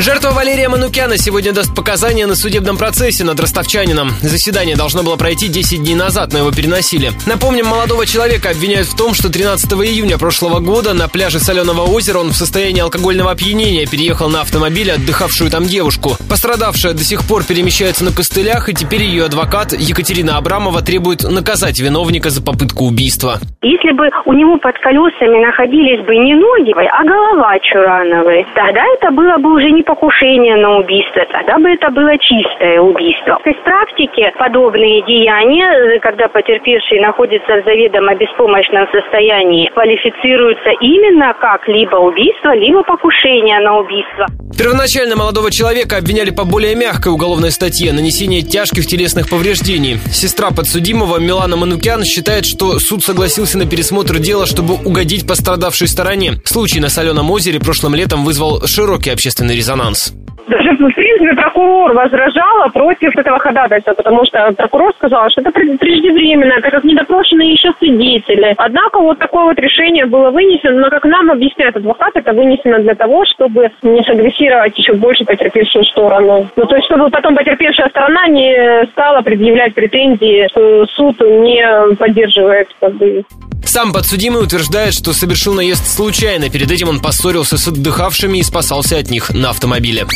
Жертва Валерия Манукяна сегодня даст показания на судебном процессе над ростовчанином. Заседание должно было пройти 10 дней назад, но его переносили. Напомним, молодого человека обвиняют в том, что 13 июня прошлого года на пляже Соленого озера он в состоянии алкогольного опьянения переехал на автомобиле отдыхавшую там девушку. Пострадавшая до сих пор перемещается на костылях, и теперь ее адвокат Екатерина Абрамова требует наказать виновника за попытку убийства. Если бы у него под колесами находились бы не ноги, а голова Чурановой, тогда это было бы уже не покушение на убийство, тогда бы это было чистое убийство. То есть в практике подобные деяния, когда потерпевший находится в заведомо беспомощном состоянии, квалифицируются именно как либо убийство, либо покушение на убийство. Первоначально молодого человека обвиняли по более мягкой уголовной статье – нанесение тяжких телесных повреждений. Сестра подсудимого Милана Манукян считает, что суд согласился на пересмотр дела, чтобы угодить пострадавшей стороне. Случай на Соленом озере прошлым летом вызвал широкий общественный резонанс резонанс. Даже, в принципе, прокурор возражала против этого ходатайства, потому что прокурор сказал, что это преждевременно, так как не допрошены еще свидетели. Однако вот такое вот решение было вынесено, но, как нам объясняет адвокат, это вынесено для того, чтобы не сагрессировать еще больше потерпевшую сторону. Ну, то есть, чтобы потом потерпевшая сторона не стала предъявлять претензии, что суд не поддерживает как бы, сам подсудимый утверждает, что совершил наезд случайно. Перед этим он поссорился с отдыхавшими и спасался от них на автомобиле.